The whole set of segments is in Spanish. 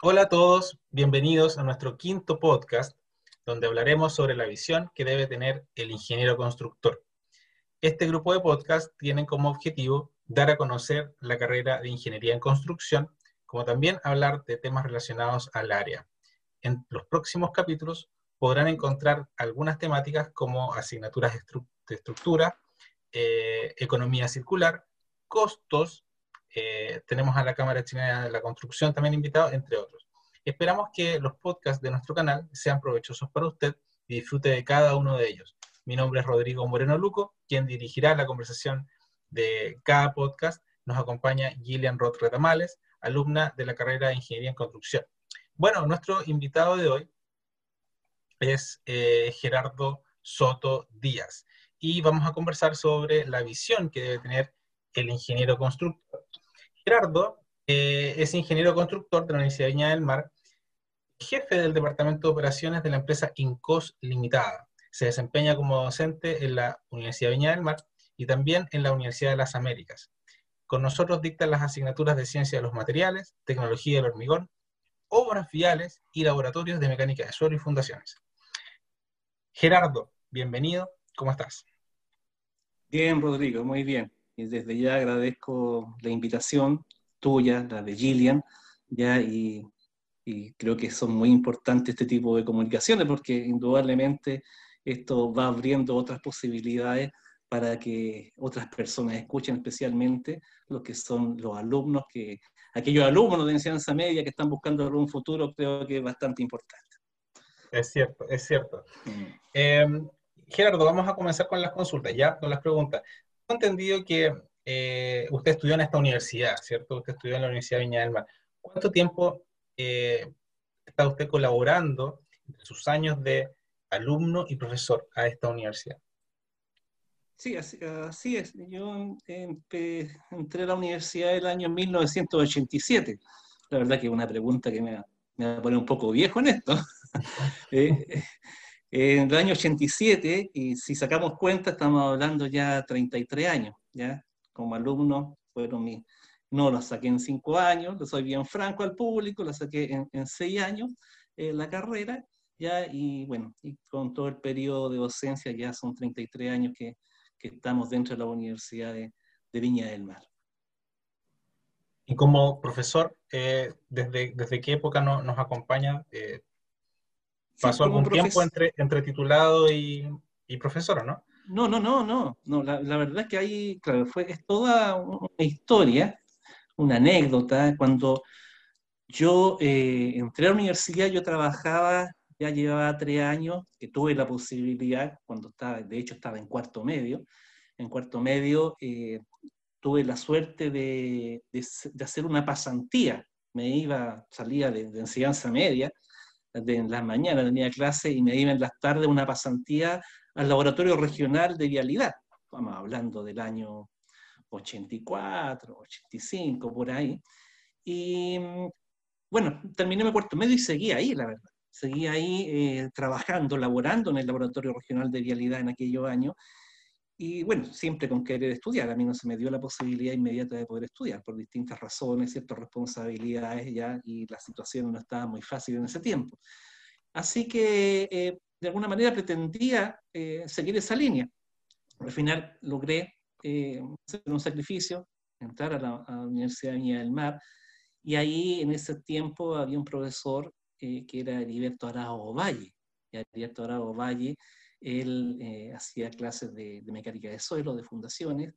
Hola a todos, bienvenidos a nuestro quinto podcast, donde hablaremos sobre la visión que debe tener el ingeniero constructor. Este grupo de podcast tiene como objetivo dar a conocer la carrera de ingeniería en construcción, como también hablar de temas relacionados al área. En los próximos capítulos podrán encontrar algunas temáticas como asignaturas de estructura, eh, economía circular, costos, eh, tenemos a la Cámara Chilena de la Construcción también invitado, entre otros. Esperamos que los podcasts de nuestro canal sean provechosos para usted y disfrute de cada uno de ellos. Mi nombre es Rodrigo Moreno Luco, quien dirigirá la conversación de cada podcast. Nos acompaña Gillian Roth Retamales, alumna de la carrera de Ingeniería en Construcción. Bueno, nuestro invitado de hoy es eh, Gerardo Soto Díaz y vamos a conversar sobre la visión que debe tener el ingeniero constructor. Gerardo eh, es ingeniero constructor de la Universidad de Viña del Mar, jefe del Departamento de Operaciones de la empresa Incos Limitada. Se desempeña como docente en la Universidad de Viña del Mar y también en la Universidad de las Américas. Con nosotros dicta las asignaturas de Ciencia de los Materiales, Tecnología del Hormigón, Obras Viales y Laboratorios de Mecánica de Suelo y Fundaciones. Gerardo, bienvenido, ¿cómo estás? Bien, Rodrigo, muy bien. Y desde ya agradezco la invitación tuya, la de Gillian, ya, y, creo que son muy importantes este tipo de comunicaciones porque indudablemente esto va abriendo otras posibilidades para que otras personas escuchen, especialmente los que son los alumnos, que aquellos alumnos de enseñanza media que están buscando un futuro, creo que es bastante importante. Es cierto, es cierto. Mm. Em, Gerardo, vamos a comenzar con las consultas, ya, con las preguntas. Entendido que eh, usted estudió en esta universidad, ¿cierto? Usted estudió en la Universidad de Viña del Mar. ¿Cuánto tiempo eh, está usted colaborando entre sus años de alumno y profesor a esta universidad? Sí, así, es. Yo entré a la universidad el año 1987. La verdad que es una pregunta que me, me va a poner un poco viejo en esto. Eh, en el año 87, y si sacamos cuenta, estamos hablando ya 33 años, ¿ya? Como alumno, fueron mis... No lo saqué en 5 años, lo soy bien franco al público, lo saqué en, en 6 años eh, la carrera, ¿ya? Y bueno, y con todo el periodo de docencia ya son 33 años que, que estamos dentro de la Universidad de, Viña del Mar. Y como profesor, eh, ¿desde, ¿desde qué época no, nos acompaña? Eh, ¿Pasó algún tiempo entre, entre titulado y, y profesora, no? No, no, no, no. no la, la, verdad es que ahí, claro, fue, es toda una historia, una anécdota. Cuando yo eh, entré a la universidad, yo trabajaba, ya llevaba tres años, que tuve la posibilidad, cuando estaba, de hecho estaba en cuarto medio, en cuarto medio eh, tuve la suerte de, de, hacer una pasantía. Me iba, salía de, de enseñanza media, de en las mañanas tenía clase y me iba en las tardes una pasantía al laboratorio regional de vialidad. Vamos hablando del año 84, 85, por ahí. Y bueno, terminé mi cuarto medio y seguí ahí, la verdad. Seguí ahí eh, trabajando, laborando en el laboratorio regional de vialidad en aquellos años y bueno, siempre con querer estudiar. A mí no se me dio la posibilidad inmediata de poder estudiar por distintas razones, ciertas responsabilidades ya, y la situación no estaba muy fácil en ese tiempo. Así que eh, de alguna manera pretendía eh, seguir esa línea. Al final logré eh, hacer un sacrificio, entrar a la, Universidad de Viña del Mar, y ahí en ese tiempo había un profesor que era Heriberto Arao Valle. Y Heriberto Arao Valle él eh, hacía clases de, mecánica de suelo, de fundaciones,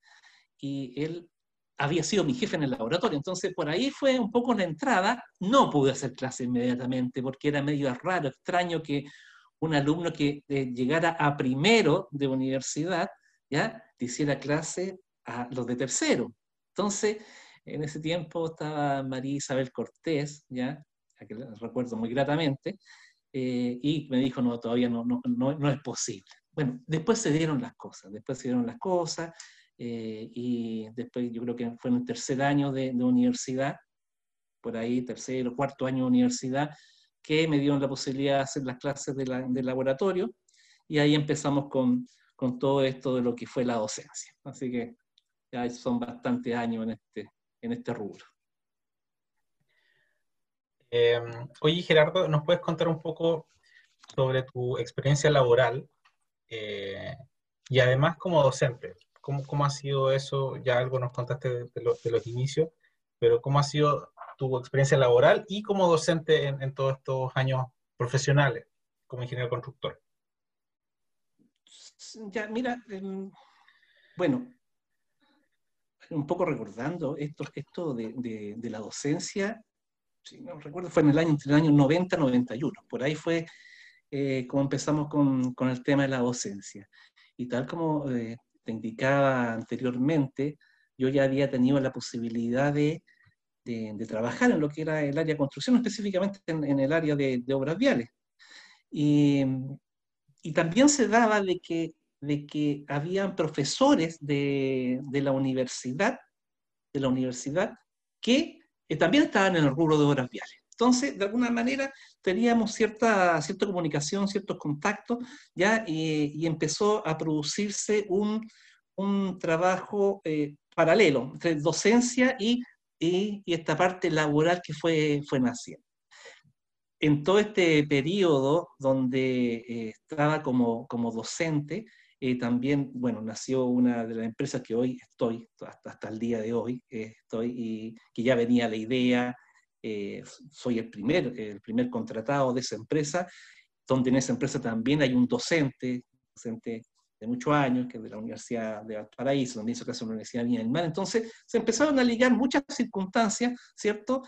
y él había sido mi jefe en el laboratorio, entonces por ahí fue un poco la entrada, no pude hacer clase inmediatamente porque era medio raro, extraño que un alumno que eh, llegara a primero de universidad, ya, hiciera clase a los de tercero. Entonces, en ese tiempo estaba María Isabel Cortés, ya, que recuerdo muy gratamente, eh, y me dijo, no, todavía no, no, no, es posible. Bueno, después se dieron las cosas, después se dieron las cosas, eh, y después yo creo que fue en el tercer año de, de, universidad, por ahí, tercero, cuarto año de universidad, que me dieron la posibilidad de hacer las clases de la, del laboratorio, y ahí empezamos con, con todo esto de lo que fue la docencia. Así que ya son bastantes años en este, en este rubro. Em, oye, Gerardo, ¿nos puedes contar un poco sobre tu experiencia laboral eh, y además como docente? ¿Cómo, ¿Cómo, ha sido eso? Ya algo nos contaste de, de, los inicios, pero ¿cómo ha sido tu experiencia laboral y como docente en, en todos estos años profesionales como ingeniero constructor? Ya, mira, em, bueno, un poco recordando esto, esto de, de, la docencia, si no recuerdo, fue en el año, entre el año 90 y 91, por ahí fue eh, como empezamos con, con, el tema de la docencia. Y tal como eh, te indicaba anteriormente, yo ya había tenido la posibilidad de, de, trabajar en lo que era el área de construcción, específicamente en, en el área de, obras viales. Y, y, también se daba de que de que habían profesores de, la universidad, de la universidad, que también estaban en el rubro de obras viales. Entonces, de alguna manera, teníamos cierta, cierta comunicación, ciertos contactos, ¿ya? Y, empezó a producirse un, trabajo eh, paralelo entre docencia y, y, esta parte laboral que fue, fue naciendo en todo este periodo donde eh, estaba como, como docente, eh, también, bueno, nació una de las empresas que hoy estoy, hasta, hasta el día de hoy eh, estoy, y que ya venía la idea, eh, soy el primer, el primer contratado de esa empresa, donde en esa empresa también hay un docente, docente de muchos años, que es de la Universidad de Valparaíso, donde hizo caso en la Universidad de del Mar. Entonces, se empezaron a ligar muchas circunstancias, ¿cierto?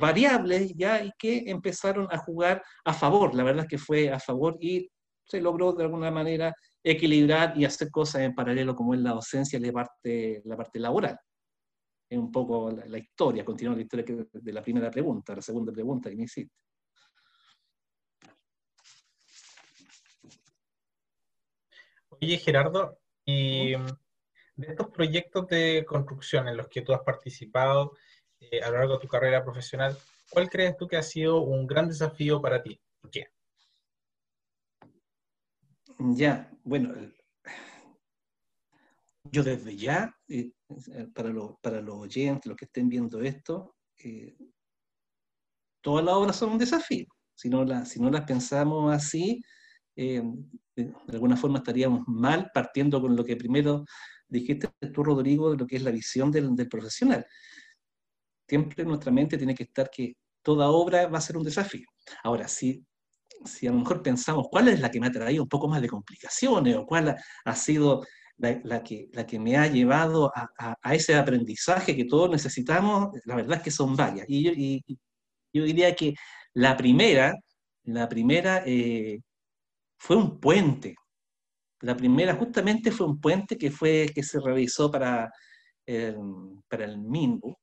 variables ya y que empezaron a jugar a favor. La verdad es que fue a favor y se logró de alguna manera equilibrar y hacer cosas en paralelo como es la docencia y la parte, la parte laboral. Es un poco la, historia, continúa la historia de la primera pregunta, la segunda pregunta que me hiciste. Oye, Gerardo, y de estos proyectos de construcción en los que tú has participado eh, a lo largo de tu carrera profesional, ¿cuál crees tú que ha sido un gran desafío para ti? ¿Por qué? Ya, bueno, yo desde ya, eh, para, para los oyentes, los que estén viendo esto, eh, todas las obras son un desafío. Si no, si no las pensamos así, eh, de, alguna forma estaríamos mal partiendo con lo que primero dijiste tú, Rodrigo, de lo que es la visión del, del profesional. Siempre en nuestra mente tiene que estar que toda obra va a ser un desafío. Ahora, si si a lo mejor pensamos cuál es la que me ha traído un poco más de complicaciones o cuál ha, sido la, que, la que me ha llevado a, ese aprendizaje que todos necesitamos, la verdad es que son varias. Y yo, diría que la primera, la primera eh, fue un puente. La primera justamente fue un puente que, fue, que se realizó para, para el MINBU,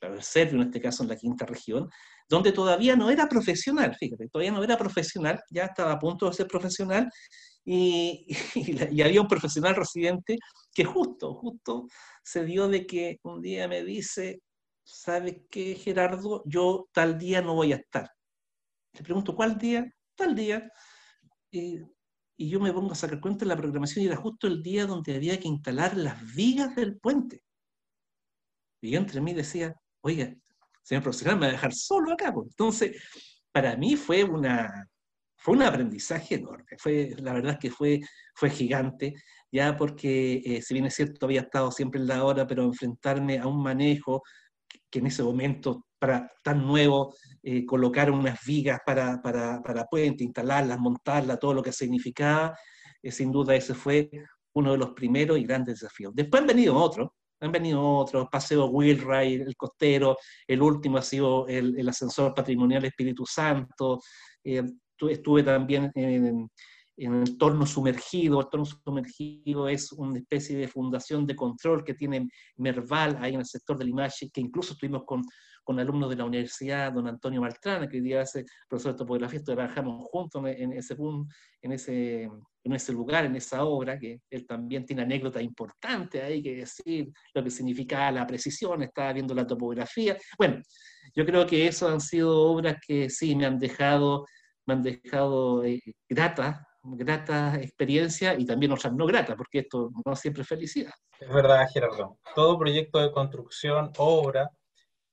para el Servio en este caso en la quinta región, donde todavía no era profesional, fíjate, todavía no era profesional, ya estaba a punto de ser profesional, y, y, había un profesional residente que justo, justo se dio de que un día me dice, ¿sabes qué, Gerardo? Yo tal día no voy a estar. Le pregunto, ¿cuál día? Tal día. y yo me pongo a sacar cuenta de la programación y era justo el día donde había que instalar las vigas del puente. Y entre mí decía, oiga, señor profesional me va a dejar solo acá. Pues. Entonces, para mí fue, una, fue un aprendizaje enorme. Fue, la verdad es que fue, fue gigante, ya porque, eh, si bien es cierto, había estado siempre en la hora, pero enfrentarme a un manejo que en ese momento, para tan nuevo, eh, colocar unas vigas para, para, para puente, instalarlas, montarlas, todo lo que significaba, eh, sin duda ese fue uno de los primeros y grandes desafíos. Después han venido otros, han venido otros, Paseo Wheelwright, el costero, el último ha sido el, ascensor patrimonial Espíritu Santo, eh, estuve también en, en el entorno sumergido. El entorno sumergido es una especie de fundación de control que tiene Merval ahí en el sector de Limache, que incluso estuvimos con, con alumnos de la universidad, don Antonio Maltrana, que hoy día es profesor de topografía, trabajamos juntos en ese, en ese, en ese lugar, en esa obra, que él también tiene anécdotas importantes ahí que decir, lo que significa la precisión, estaba viendo la topografía. Bueno, yo creo que eso han sido obras que sí me han dejado, me han dejado eh, grata experiencia y también otras no gratas, porque esto no siempre es felicidad. Es verdad, Gerardo. Todo proyecto de construcción, obra,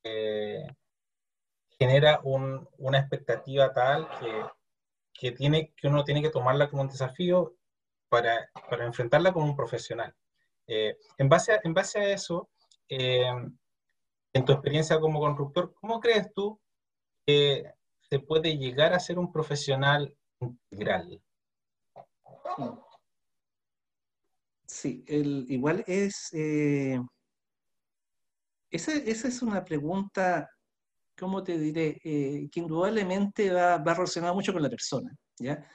eh, genera una expectativa tal que, tiene, que uno tiene que tomarla como un desafío para, enfrentarla como un profesional. Eh, en, base a, en base a eso, eh, en tu experiencia como constructor, ¿cómo crees tú que se puede llegar a ser un profesional integral? Sí, el, igual es... esa, es una pregunta ¿cómo te diré? Eh, que indudablemente va, va, relacionado mucho con la persona, ¿ya?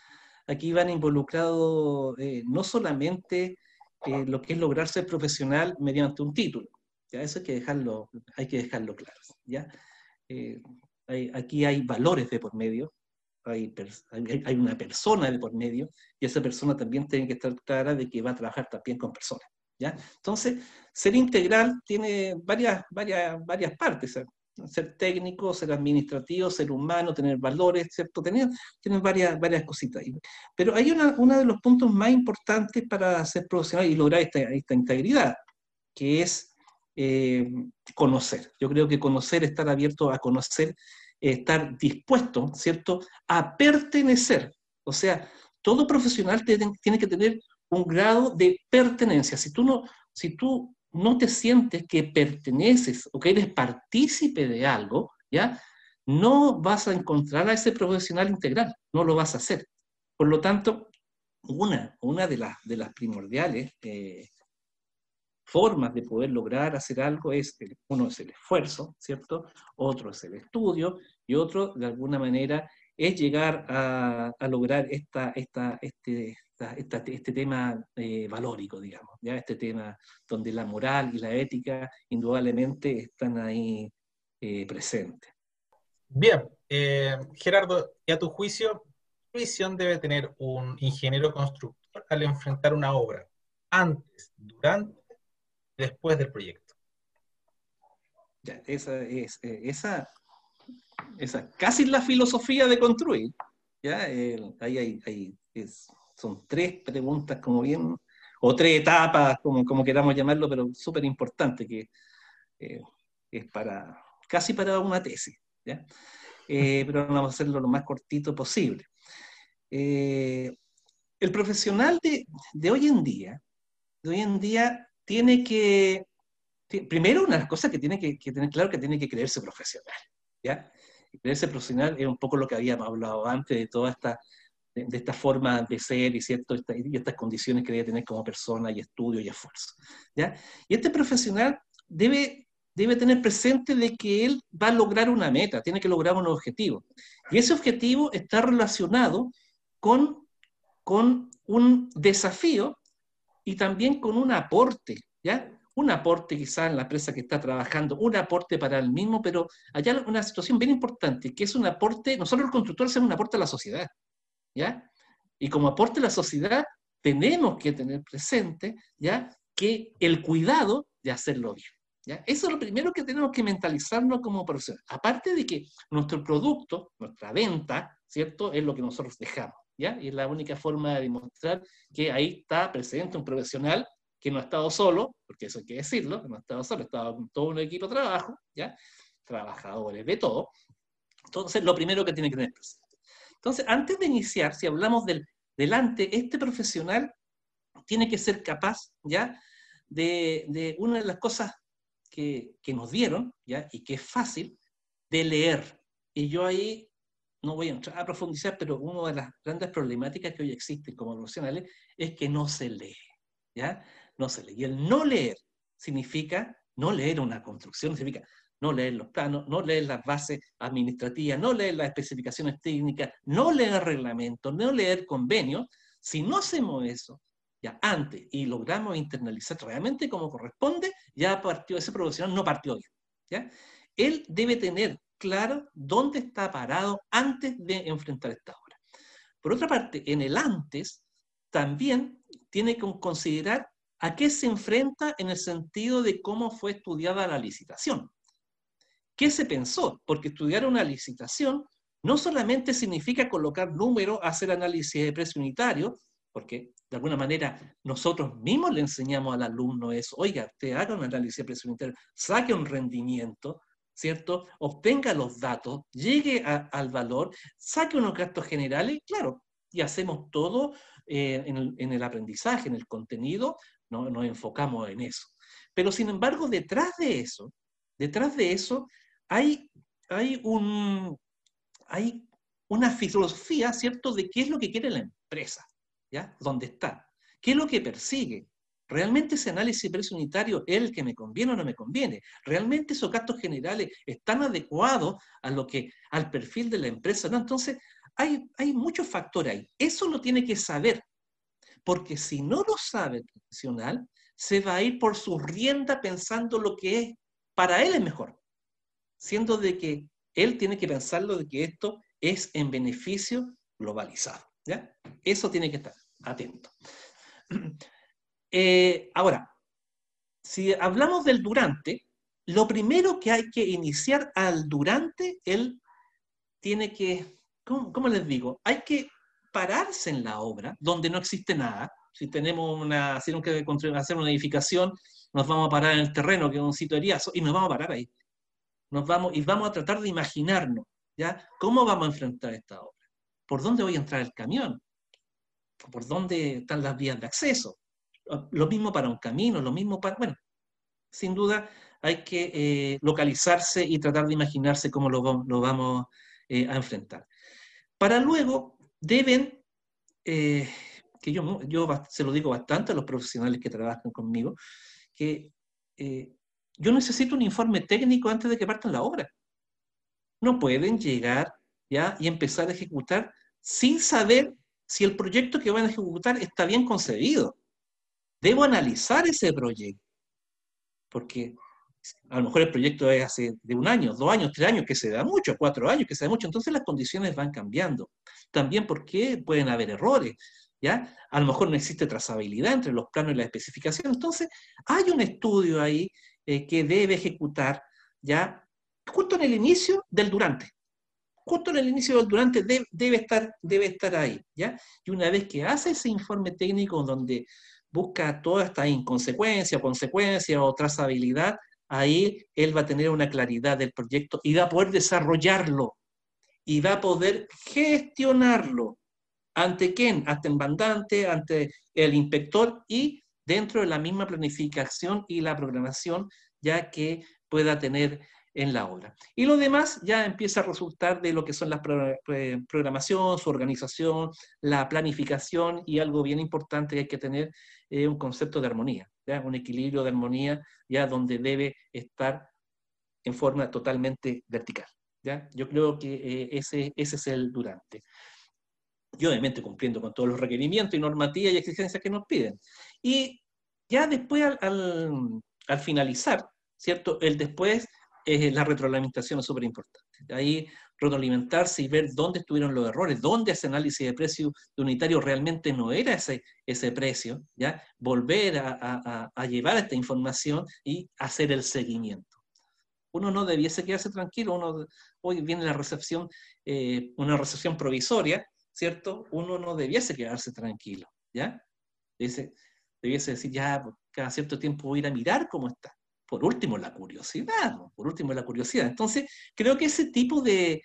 Aquí van involucrados eh, no solamente eh, lo que es lograr ser profesional mediante un título, ¿ya? Eso hay que dejarlo, hay que dejarlo claro, ¿ya? aquí hay valores de por medio, hay, hay, una persona de por medio, y esa persona también tiene que estar clara de que va a trabajar también con personas, ¿ya? Entonces, ser integral tiene varias, varias, varias partes, ser técnico, ser administrativo, ser humano, tener valores, ¿cierto? Tener, varias, varias cositas. Pero hay una, uno de los puntos más importantes para ser profesional y lograr esta, esta integridad, que es eh, conocer. Yo creo que conocer, estar abierto a conocer, estar dispuesto, ¿cierto?, a pertenecer. O sea, todo profesional tiene que tener un grado de pertenencia. Si tú no, si tú no te sientes que perteneces o que eres partícipe de algo, ¿ya? No vas a encontrar a ese profesional integral, no lo vas a hacer. Por lo tanto, una, una de, las, de las primordiales eh, formas de poder lograr hacer algo es, uno es el esfuerzo, ¿cierto? Otro es el estudio y otro, de alguna manera, es llegar a, lograr esta, esta, este, este tema eh, valórico, digamos, ¿ya? este tema donde la moral y la ética indudablemente están ahí eh, presentes. Bien, eh, Gerardo, y a tu juicio, ¿qué visión debe tener un ingeniero constructor al enfrentar una obra? Antes, durante y después del proyecto. Ya, esa es esa, esa casi la filosofía de construir. ¿ya? ahí, ahí, ahí es, son tres preguntas como bien, o tres etapas, como, como queramos llamarlo, pero súper importante, que eh, es para, casi para una tesis, ¿ya? Eh, pero vamos a hacerlo lo más cortito posible. Eh, el profesional de, de, hoy en día, de hoy en día, tiene que, primero una cosa que tiene que, que, tener claro que tiene que creerse profesional, ¿ya? creerse profesional es un poco lo que habíamos hablado antes de toda esta de, esta forma de ser y, cierto, y estas condiciones que debe tener como persona y estudio y esfuerzo. ¿ya? Y este profesional debe, debe tener presente de que él va a lograr una meta, tiene que lograr un objetivo. Y ese objetivo está relacionado con, con un desafío y también con un aporte, ¿ya? Un aporte quizás en la empresa que está trabajando, un aporte para el mismo, pero allá una situación bien importante, que es un aporte, nosotros los constructores hacemos un aporte a la sociedad. ¿Ya? Y como aporte a la sociedad, tenemos que tener presente, ¿ya? Que el cuidado de hacerlo bien. ¿Ya? Eso es lo primero que tenemos que mentalizarnos como profesionales. Aparte de que nuestro producto, nuestra venta, ¿cierto? Es lo que nosotros dejamos, ¿ya? Y es la única forma de demostrar que ahí está presente un profesional que no ha estado solo, porque eso hay que decirlo, no ha estado solo, ha estado con todo un equipo de trabajo, ¿ya? Trabajadores de todo. Entonces, lo primero que tiene que tener presente. Entonces, antes de iniciar, si hablamos del delante, este profesional tiene que ser capaz, ¿ya? De, una de las cosas que, nos dieron, ¿ya? Y que es fácil, de leer. Y yo ahí no voy a entrar a profundizar, pero una de las grandes problemáticas que hoy existen como profesionales es que no se lee, ¿ya? No se lee. Y el no leer significa no leer una construcción, significa no leer los planos, no leer las bases administrativas, no leer las especificaciones técnicas, no leer reglamentos, no leer convenios. Si no hacemos eso, ya antes y logramos internalizar realmente como corresponde, ya partió ese profesional, no partió bien. ¿ya? Él debe tener claro dónde está parado antes de enfrentar esta obra. Por otra parte, en el antes también tiene que considerar a qué se enfrenta en el sentido de cómo fue estudiada la licitación. ¿Qué se pensó? Porque estudiar una licitación no solamente significa colocar números, hacer análisis de precio unitario, porque de alguna manera nosotros mismos le enseñamos al alumno eso, oiga, usted haga un análisis de precio unitario, saque un rendimiento, ¿cierto? Obtenga los datos, llegue al valor, saque unos gastos generales, claro, y hacemos todo eh, en, el, aprendizaje, en el contenido, ¿no? nos enfocamos en eso. Pero sin embargo, detrás de eso, detrás de eso, hay, hay, un, hay una filosofía, ¿cierto?, de qué es lo que quiere la empresa, ¿ya? ¿Dónde está? ¿Qué es lo que persigue? ¿Realmente ese análisis de precio unitario es el que me conviene o no me conviene? ¿Realmente esos gastos generales están adecuados a lo que, al perfil de la empresa? No, entonces hay, hay muchos factores ahí. Eso lo tiene que saber, porque si no lo sabe el profesional, se va a ir por su rienda pensando lo que es para él es mejor, siendo de que él tiene que pensarlo de que esto es en beneficio globalizado. ¿ya? Eso tiene que estar atento. Eh, ahora, si hablamos del durante, lo primero que hay que iniciar al durante, él tiene que, ¿cómo, les digo? Hay que pararse en la obra donde no existe nada. Si tenemos una, si tenemos que hacer una edificación, nos vamos a parar en el terreno, que es un sitio eriazo, y nos vamos a parar ahí. Nos vamos, y vamos a tratar de imaginarnos, ¿ya? ¿Cómo vamos a enfrentar esta obra? ¿Por dónde voy a entrar el camión? ¿Por dónde están las vías de acceso? Lo mismo para un camino, lo mismo para... Bueno, sin duda hay que eh, localizarse y tratar de imaginarse cómo lo, vamos eh, a enfrentar. Para luego deben, eh, que yo, yo se lo digo bastante a los profesionales que trabajan conmigo, que yo necesito un informe técnico antes de que partan la obra. No pueden llegar ya y empezar a ejecutar sin saber si el proyecto que van a ejecutar está bien concebido. Debo analizar ese proyecto, porque a lo mejor el proyecto es hace de un año, dos años, tres años, que se da mucho, cuatro años, que se da mucho, entonces las condiciones van cambiando. También porque pueden haber errores, ¿ya? A lo mejor no existe trazabilidad entre los planos y la especificación, entonces hay un estudio ahí eh, que debe ejecutar, ¿ya? Justo en el inicio del durante. Justo en el inicio del durante debe, estar, debe estar ahí, ¿ya? Y una vez que hace ese informe técnico donde busca toda esta inconsecuencia, consecuencia o trazabilidad, ahí él va a tener una claridad del proyecto y va a poder desarrollarlo y va a poder gestionarlo. ¿Ante quién? Ante el mandante, ante el inspector y dentro de la misma planificación y la programación ya que pueda tener en la obra. Y lo demás ya empieza a resultar de lo que son las programación, su organización, la planificación y algo bien importante que hay que tener es un concepto de armonía, ¿ya? un equilibrio de armonía ya donde debe estar en forma totalmente vertical. ¿ya? Yo creo que eh, ese, ese es el durante. Y obviamente cumpliendo con todos los requerimientos y normativas y exigencias que nos piden. Y ya después al, al finalizar, ¿cierto? El después la retroalimentación es súper importante. Ahí retroalimentarse y ver dónde estuvieron los errores, dónde ese análisis de precio de unitario realmente no era ese, ese precio, ¿ya? Volver a, a, llevar esta información y hacer el seguimiento. Uno no debiese quedarse tranquilo, uno, hoy viene la recepción, eh, una recepción provisoria, ¿cierto? Uno no debiese quedarse tranquilo, ¿ya? Debiese, debiese decir, ya, cada cierto tiempo voy a ir a mirar cómo está por último la curiosidad, por último la curiosidad. Entonces, creo que ese tipo de,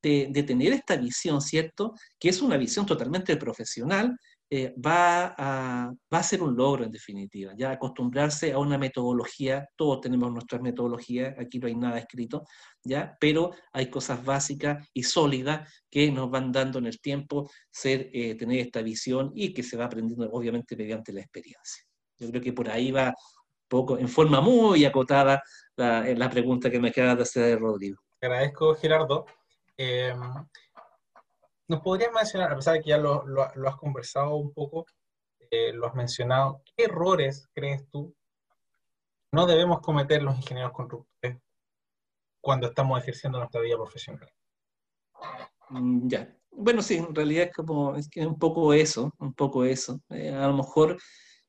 tener esta visión, ¿cierto? Que es una visión totalmente profesional, eh, va, a, va, a, ser un logro en definitiva, ya acostumbrarse a una metodología, todos tenemos nuestras metodologías, aquí no hay nada escrito, ya, pero hay cosas básicas y sólidas que nos van dando en el tiempo ser, eh, tener esta visión y que se va aprendiendo obviamente mediante la experiencia. Yo creo que por ahí va poco, en forma muy acotada la, la pregunta que me queda de hacer Rodrigo. Agradezco, Gerardo. Em, ¿Nos podrías mencionar, a pesar de que ya lo, has conversado un poco, eh, lo has mencionado, qué errores crees tú no debemos cometer los ingenieros constructores cuando estamos ejerciendo nuestra vida profesional? Mm, ya. Bueno, sí, en realidad es como es que un poco eso, un poco eso. Eh, a lo mejor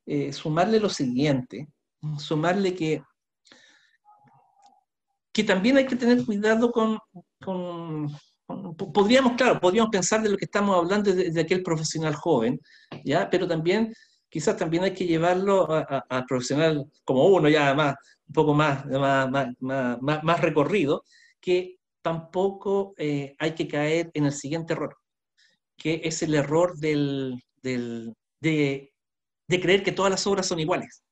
eh, sumarle lo siguiente, sumarle que, que también hay que tener cuidado con, podríamos, claro, podríamos pensar de lo que estamos hablando de, aquel profesional joven, ¿ya? Pero también quizás también hay que llevarlo al profesional como uno, ya más, un poco más, más, más, más recorrido, que tampoco eh, hay que caer en el siguiente error, que es el error del, del, de, de, creer que todas las obras son iguales.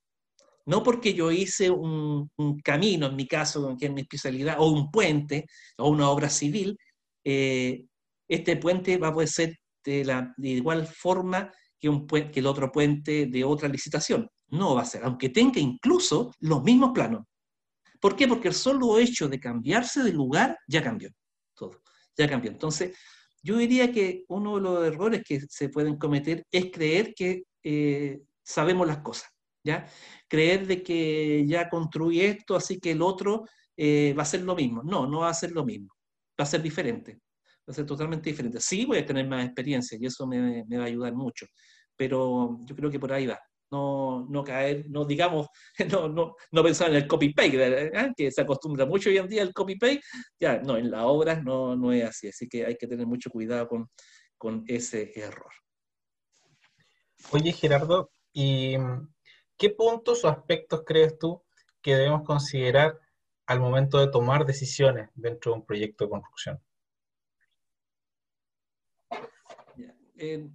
No porque yo hice un, un, camino, en mi caso, que es mi especialidad, o un puente, o una obra civil, eh, este puente va a poder ser de, la, igual forma que el otro puente de otra licitación. No va a ser, aunque tenga incluso los mismos planos. ¿Por qué? Porque el solo hecho de cambiarse de lugar ya cambió todo, ya cambió. Entonces, yo diría que uno de los errores que se pueden cometer es creer que eh, sabemos las cosas, ¿ya? Creer de que ya construí esto, así que el otro eh, va a ser lo mismo. No, no va a ser lo mismo, va a ser diferente, va a ser totalmente diferente. Sí voy a tener más experiencia y eso me, me va a ayudar mucho, pero yo creo que por ahí va no, no caer, no digamos, no, no, no pensar en el copy-paste, ¿eh? que se acostumbra mucho hoy en día el copy-paste, ya, no, en las obras no, no es así, así que hay que tener mucho cuidado con, con ese error. Oye, Gerardo, ¿y qué puntos o aspectos crees tú que debemos considerar al momento de tomar decisiones dentro de un proyecto de construcción? Eh,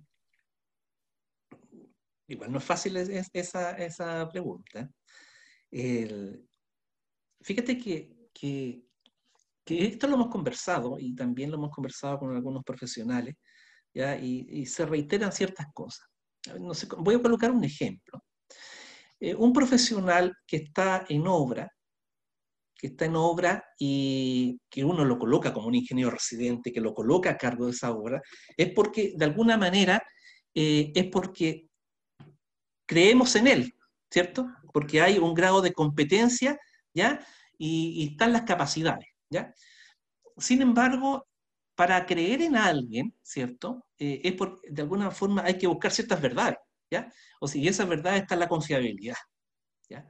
Igual no es fácil esa, esa pregunta. fíjate que, que, esto lo hemos conversado y también lo hemos conversado con algunos profesionales. Y, se reiteran ciertas cosas. Voy a colocar un ejemplo. Eh, un profesional que está en obra, que está en obra y que uno lo coloca como un ingeniero residente, que lo coloca a cargo de esa obra, es porque de alguna manera eh, es porque creemos en él, ¿cierto? Porque hay un grado de competencia, ¿ya? Y, están las capacidades, ¿ya? Sin embargo, para creer en alguien, ¿cierto? Eh, es porque de alguna forma hay que buscar ciertas verdades, ¿ya? O si esa verdad está la confiabilidad, ¿ya?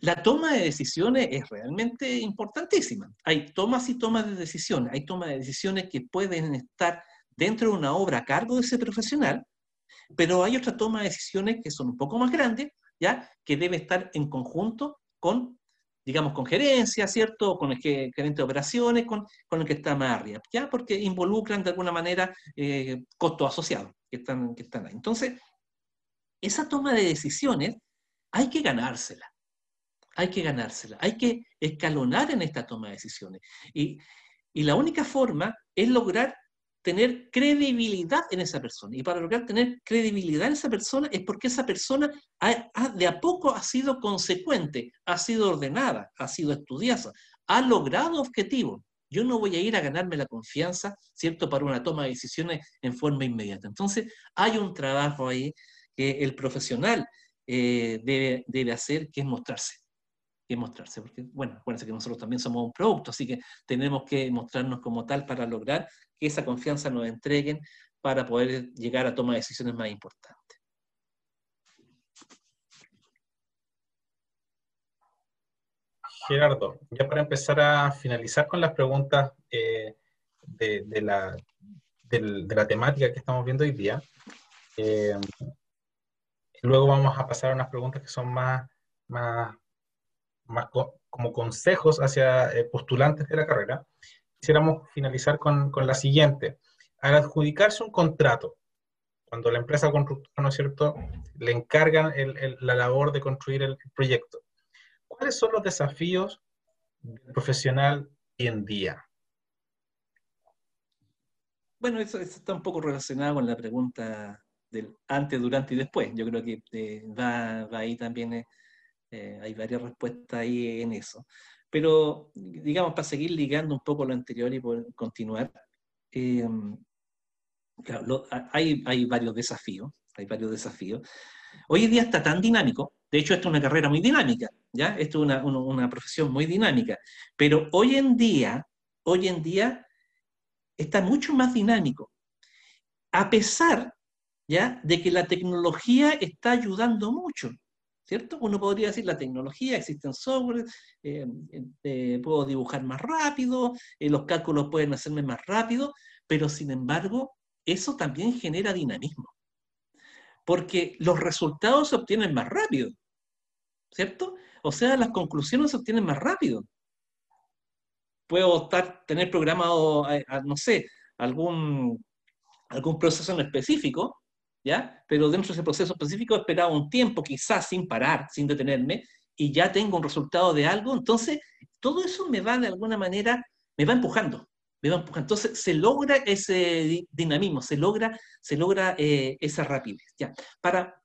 La toma de decisiones es realmente importantísima. Hay tomas y tomas de decisiones. Hay tomas de decisiones que pueden estar dentro de una obra a cargo de ese profesional, pero hay otra toma de decisiones que son un poco más grandes, ¿ya? Que debe estar en conjunto con, digamos, con gerencia, ¿cierto? Con el gerente de operaciones, con, con el que está más arriba, ¿ya? Porque involucran de alguna manera eh, costos asociados que están, que están ahí. Entonces, esa toma de decisiones hay que ganársela. Hay que ganársela. Hay que escalonar en esta toma de decisiones. Y, y la única forma es lograr tener credibilidad en esa persona. Y para lograr tener credibilidad en esa persona es porque esa persona de a poco ha sido consecuente, ha sido ordenada, ha sido estudiosa, ha logrado objetivos. Yo no voy a ir a ganarme la confianza, ¿cierto?, para una toma de decisiones en forma inmediata. Entonces, hay un trabajo ahí que el profesional eh, debe, debe hacer, que es mostrarse que mostrarse, porque, bueno, acuérdense que nosotros también somos un producto, así que tenemos que mostrarnos como tal para lograr que esa confianza nos entreguen para poder llegar a tomar decisiones más importantes. Gerardo, ya para empezar a finalizar con las preguntas eh, de, la, de, la, temática que estamos viendo hoy día, eh, luego vamos a pasar a unas preguntas que son más, más más como consejos hacia eh, postulantes de la carrera, quisiéramos finalizar con, con, la siguiente. Al adjudicarse un contrato, cuando la empresa constructora, ¿no es cierto?, le encargan el, la labor de construir el proyecto, ¿cuáles son los desafíos del profesional hoy en día? Bueno, eso, está un poco relacionado con la pregunta del antes, durante y después. Yo creo que eh, va, va, ahí también eh, eh, hay varias respuestas ahí en eso. Pero, digamos, para seguir ligando un poco lo anterior y continuar, eh, hay, varios desafíos, hay varios desafíos. Hoy en día está tan dinámico, de hecho, esto es una carrera muy dinámica, ¿ya? Esto es una, una, profesión muy dinámica, pero hoy en día, hoy en día está mucho más dinámico, a pesar, ¿ya? De que la tecnología está ayudando mucho. ¿Cierto? Uno podría decir la tecnología, existen software, eh, eh, puedo dibujar más rápido, eh, los cálculos pueden hacerme más rápido, pero sin embargo, eso también genera dinamismo. porque los resultados se obtienen más rápido, ¿cierto? O sea, las conclusiones se obtienen más rápido. Puedo tener programado, no sé, algún, algún proceso en específico, ¿ya? Pero dentro de ese proceso específico he esperado un tiempo, quizás sin parar, sin detenerme, y ya tengo un resultado de algo, entonces todo eso me va de alguna manera, me va empujando, me va empujando. Entonces se logra ese dinamismo, se logra, se logra eh, esa rapidez. ¿ya? Para,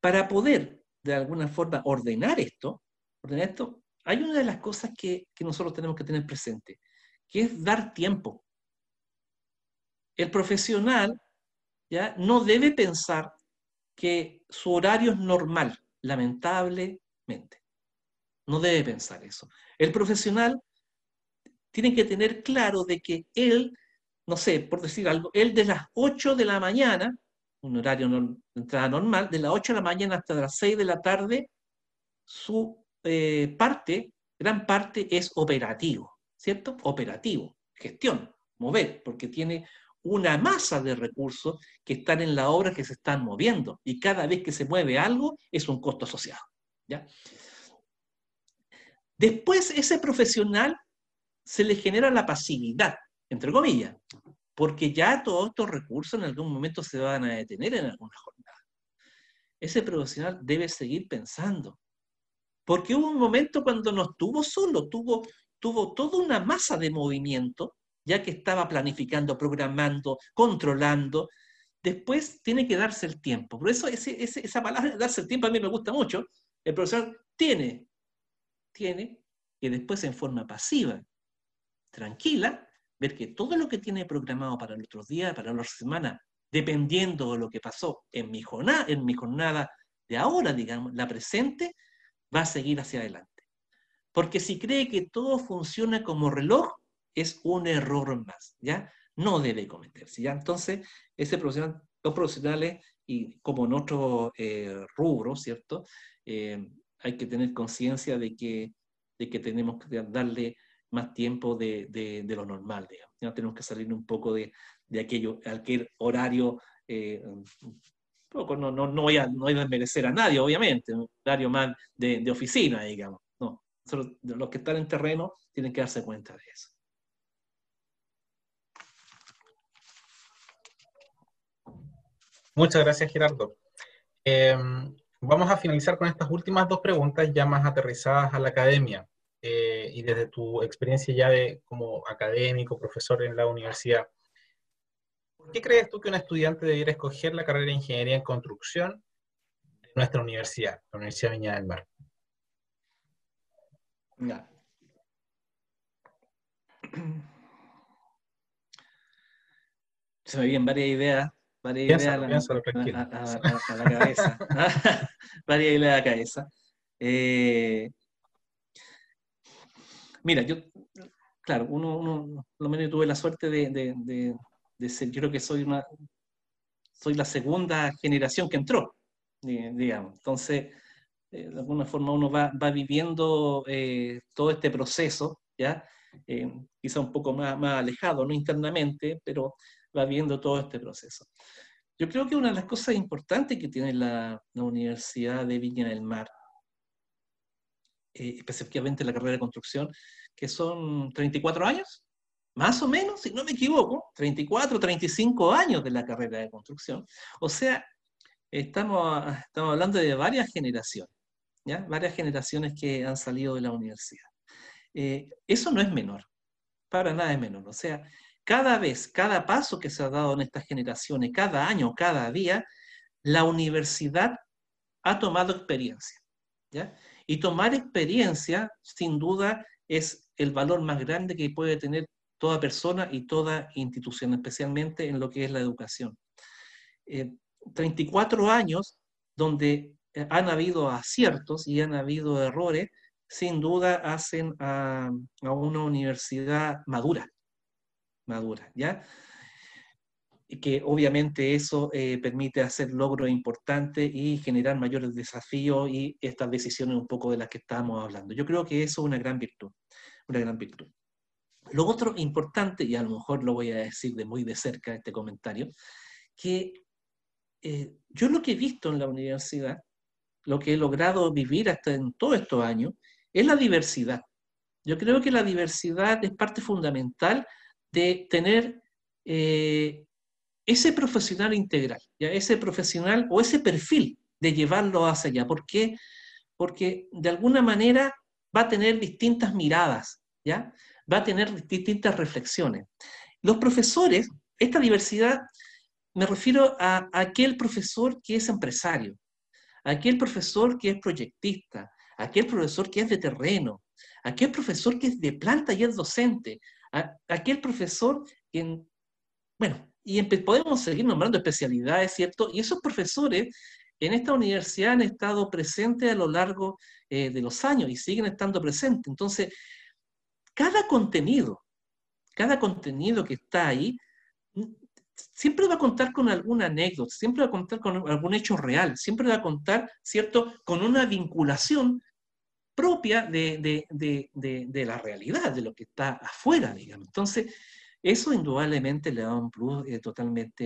para poder de alguna forma ordenar esto, ordenar esto, hay una de las cosas que, que nosotros tenemos que tener presente, que es dar tiempo. El profesional no debe pensar que su horario es normal, lamentablemente. No debe pensar eso. El profesional tiene que tener claro de que él, no sé, por decir algo, él de las 8 de la mañana, un horario de entrada normal, de las 8 de la mañana hasta las 6 de la tarde, su eh, parte, gran parte es operativo, ¿cierto? Operativo, gestión, mover, porque tiene una masa de recursos que están en la obra que se están moviendo y cada vez que se mueve algo es un costo asociado, ¿ya? Después ese profesional se le genera la pasividad, entre comillas, porque ya todos estos recursos en algún momento se van a detener en alguna jornada. Ese profesional debe seguir pensando, porque hubo un momento cuando no estuvo solo, tuvo, tuvo toda una masa de movimiento, ya que estaba planificando, programando, controlando. Después tiene que darse el tiempo. Por eso esa palabra, darse el tiempo, a mí me gusta mucho. El profesor tiene tiene que después en forma pasiva, tranquila, ver que todo lo que tiene programado para el otro día, para la semana, dependiendo de lo que pasó en mi jornada, en mi jornada de ahora, digamos, la presente, va a seguir hacia adelante. Porque si cree que todo funciona como reloj, es un error más, ¿ya? No debe cometerse, ¿ya? Entonces, ese profesional, los profesionales, y como en otros eh, ¿cierto? Eh, hay que tener conciencia de que, de que tenemos que darle más tiempo de, de, lo normal, digamos. ¿no? Tenemos que salir un poco de, de aquello, aquel horario, eh, poco, no, no, no, voy a, no voy a desmerecer a nadie, obviamente, un horario más de, de oficina, digamos. No, los que están en terreno tienen que darse cuenta de eso. Muchas gracias, Gerardo. Em, Vamos a finalizar con estas últimas dos preguntas ya más aterrizadas a la academia eh, y desde tu experiencia ya de como académico, profesor en la universidad. ¿Por qué crees tú que un estudiante debiera escoger la carrera de Ingeniería en Construcción de nuestra universidad, la Universidad de Viña del Mar? Se me vienen varias ideas varias ideas a, la, cabeza. varias ideas a la cabeza. Eh, mira, yo, claro, uno, uno, lo menos tuve la suerte de, de, ser, yo creo que soy una, soy la segunda generación que entró, digamos. Entonces, eh, de alguna forma uno va, va viviendo eh, todo este proceso, ¿ya? quizá un poco más, más alejado, no internamente, pero va viendo todo este proceso. Yo creo que una de las cosas importantes que tiene la, Universidad de Viña del Mar, eh, específicamente la carrera de construcción, que son 34 años, más o menos, si no me equivoco, 34, 35 años de la carrera de construcción. O sea, estamos, estamos hablando de varias generaciones, ¿ya? varias generaciones que han salido de la universidad. Eh, eso no es menor, para nada es menor. O sea, cada vez, cada paso que se ha dado en estas generaciones, cada año, cada día, la universidad ha tomado experiencia. Y tomar experiencia, sin duda, es el valor más grande que puede tener toda persona y toda institución, especialmente en lo que es la educación. 34 eh, años donde eh, han habido aciertos y han habido errores, sin duda hacen a una universidad madura, madura, ¿ya? Y que obviamente eso eh, permite hacer logros importantes y generar mayores desafíos y estas decisiones un poco de las que estábamos hablando. Yo creo que eso es una gran virtud, una gran virtud. Lo otro importante, y a lo mejor lo voy a decir de muy de cerca este comentario, que eh, yo lo que he visto en la universidad, lo que he logrado vivir hasta en todos estos años, es la diversidad. Yo creo que la diversidad es parte fundamental de tener eh, ese profesional integral, ¿ya? ese profesional o ese perfil de llevarlo hacia allá. ¿Por qué? Porque de alguna manera va a tener distintas miradas, ¿ya? va a tener distintas reflexiones. Los profesores, esta diversidad, me refiero a, aquel profesor que es empresario, aquel profesor que es proyectista, aquel profesor que es de terreno, aquel profesor que es de planta y es docente, a, aquel profesor bueno, y podemos seguir nombrando especialidades, ¿cierto? Y esos profesores en esta universidad han estado presentes a lo largo eh, de los años y siguen estando presentes. Entonces, cada contenido, cada contenido que está ahí, siempre va a contar con alguna anécdota, siempre va a contar con algún hecho real, siempre va a contar, ¿cierto?, con una vinculación propia de, la realidad, de lo que está afuera, digamos. Entonces, eso indudablemente le da un plus eh, totalmente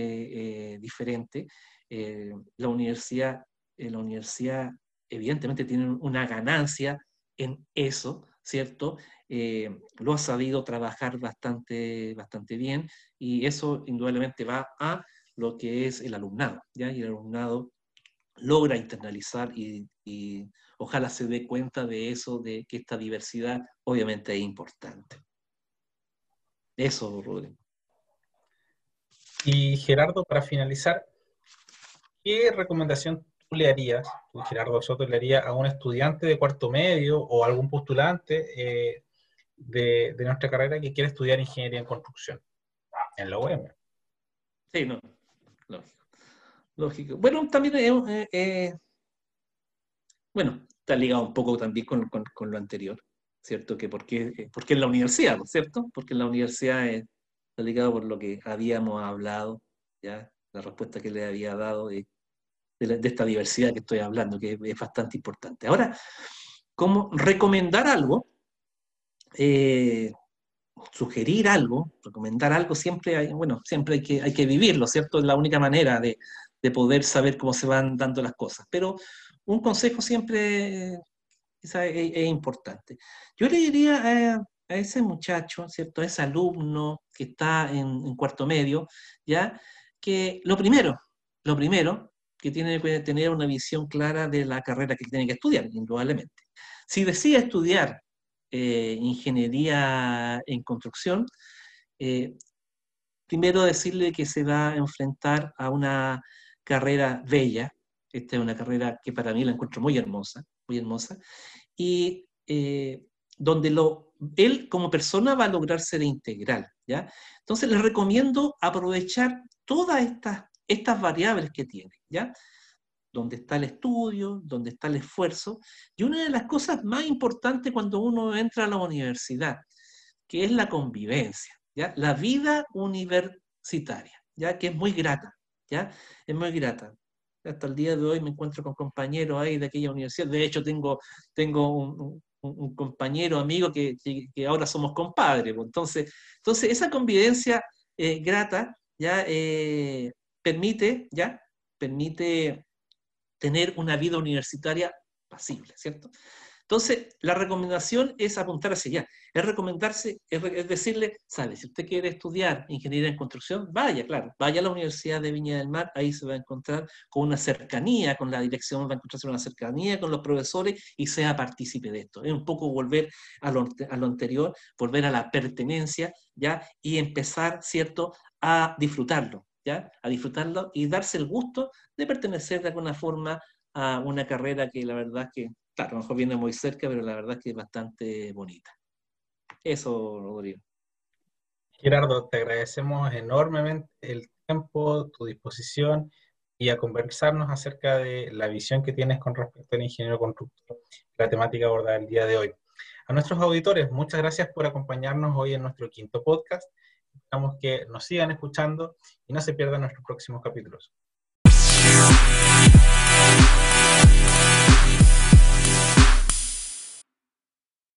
eh, diferente. Eh, la, universidad, la universidad evidentemente tiene una ganancia en eso, ¿cierto? lo ha sabido trabajar bastante, bastante bien y eso indudablemente va a lo que es el alumnado, ¿ya? Y el alumnado logra internalizar y ojalá se dé cuenta de eso, de que esta diversidad obviamente es importante. Eso, Rodrigo. Y Gerardo, para finalizar, ¿qué recomendación tú le harías, tú, Gerardo Soto, le haría a un estudiante de cuarto medio o algún postulante eh, de, nuestra carrera que quiere estudiar ingeniería en construcción en la UEM? Sí, no, lógico. lógico. Bueno, también eh, eh, bueno, está ligado un poco también con, con lo anterior. ¿cierto? Que porque, porque en la universidad, ¿cierto? Porque en la universidad es delicado por lo que habíamos hablado, ya, la respuesta que le había dado de, esta diversidad que estoy hablando, que es bastante importante. Ahora, como recomendar algo, eh, sugerir algo, recomendar algo, siempre hay, bueno, siempre hay que, hay que vivirlo, ¿cierto? Es la única manera de, de poder saber cómo se van dando las cosas. Pero un consejo siempre es, importante. Yo le diría a, ese muchacho, ¿cierto? A ese alumno que está en, cuarto medio, ¿ya? Que lo primero, lo primero, que tiene que tener una visión clara de la carrera que tiene que estudiar, indudablemente. Si decide estudiar eh, ingeniería en construcción, eh, primero decirle que se va a enfrentar a una carrera bella, esta es una carrera que para mí la encuentro muy hermosa, muy hermosa, y eh, donde lo, él como persona va a lograr ser integral, ¿ya? Entonces les recomiendo aprovechar todas estas, estas variables que tiene, ¿ya? Donde está el estudio, donde está el esfuerzo, y una de las cosas más importantes cuando uno entra a la universidad, que es la convivencia, ¿ya? La vida universitaria, ¿ya? Que es muy grata, ¿ya? Es muy grata hasta el día de hoy me encuentro con compañeros ahí de aquella universidad. De hecho, tengo, tengo un, compañero, amigo que, ahora somos compadres. Pues. Entonces, entonces esa convivencia eh, grata ya eh, permite, ya permite tener una vida universitaria pasible, ¿cierto? Entonces, la recomendación es apuntar hacia allá, es recomendarse, es, decirle, sabe, si usted quiere estudiar ingeniería en construcción, vaya, claro, vaya a la Universidad de Viña del Mar, ahí se va a encontrar con una cercanía con la dirección, va a encontrarse una cercanía con los profesores y sea partícipe de esto. Es un poco volver a lo anterior, volver a la pertenencia, ¿ya? Y empezar, ¿cierto?, a disfrutarlo, ¿ya? A disfrutarlo y darse el gusto de pertenecer de alguna forma a una carrera que la verdad que Claro, a lo mejor viene muy cerca, pero la verdad es que es bastante bonita. Eso, Rodrigo. Gerardo, te agradecemos enormemente el tiempo, tu disposición y a conversarnos acerca de la visión que tienes con respecto al ingeniero constructor, la temática abordada el día de hoy. A nuestros auditores, muchas gracias por acompañarnos hoy en nuestro quinto podcast. Esperamos que nos sigan escuchando y no se pierdan nuestros próximos capítulos.